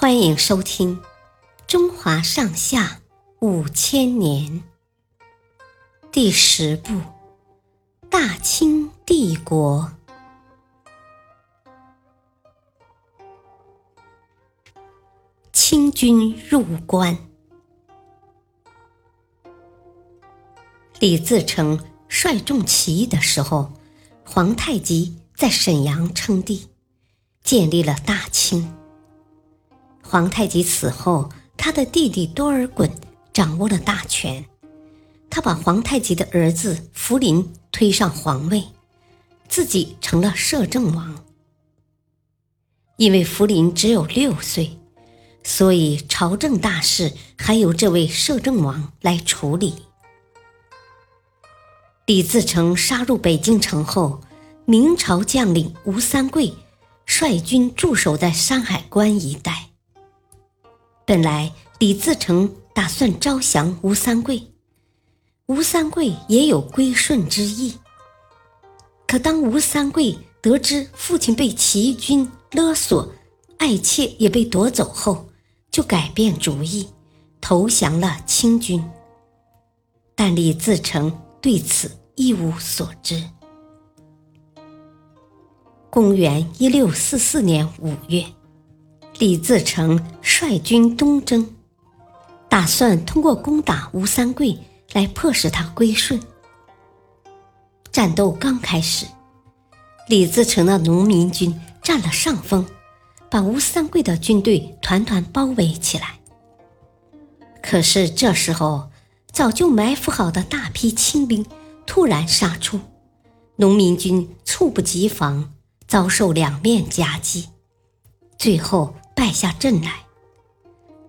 欢迎收听《中华上下五千年》第十部《大清帝国》。清军入关，李自成率众起义的时候，皇太极在沈阳称帝，建立了大清。皇太极死后，他的弟弟多尔衮掌握了大权。他把皇太极的儿子福临推上皇位，自己成了摄政王。因为福临只有六岁，所以朝政大事还由这位摄政王来处理。李自成杀入北京城后，明朝将领吴三桂率军驻守在山海关一带。本来李自成打算招降吴三桂，吴三桂也有归顺之意。可当吴三桂得知父亲被起义军勒索，爱妾也被夺走后，就改变主意，投降了清军。但李自成对此一无所知。公元一六四四年五月。李自成率军东征，打算通过攻打吴三桂来迫使他归顺。战斗刚开始，李自成的农民军占了上风，把吴三桂的军队团团包围起来。可是这时候，早就埋伏好的大批清兵突然杀出，农民军猝不及防，遭受两面夹击，最后。败下阵来。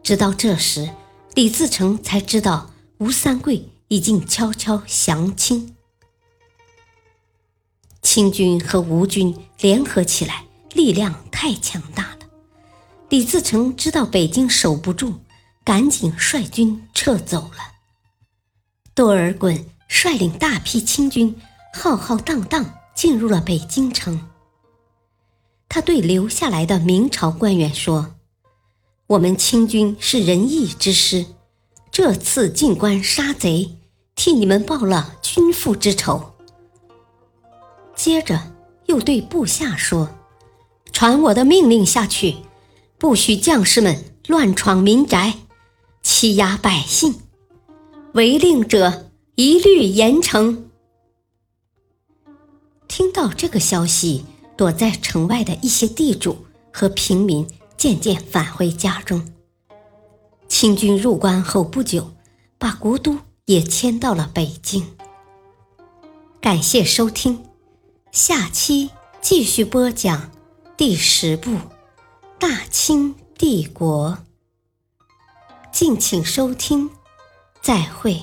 直到这时，李自成才知道吴三桂已经悄悄降清。清军和吴军联合起来，力量太强大了。李自成知道北京守不住，赶紧率军撤走了。多尔衮率领大批清军，浩浩荡荡进入了北京城。他对留下来的明朝官员说：“我们清军是仁义之师，这次进关杀贼，替你们报了君父之仇。”接着又对部下说：“传我的命令下去，不许将士们乱闯民宅，欺压百姓，违令者一律严惩。”听到这个消息。躲在城外的一些地主和平民渐渐返回家中。清军入关后不久，把国都也迁到了北京。感谢收听，下期继续播讲第十部《大清帝国》。敬请收听，再会。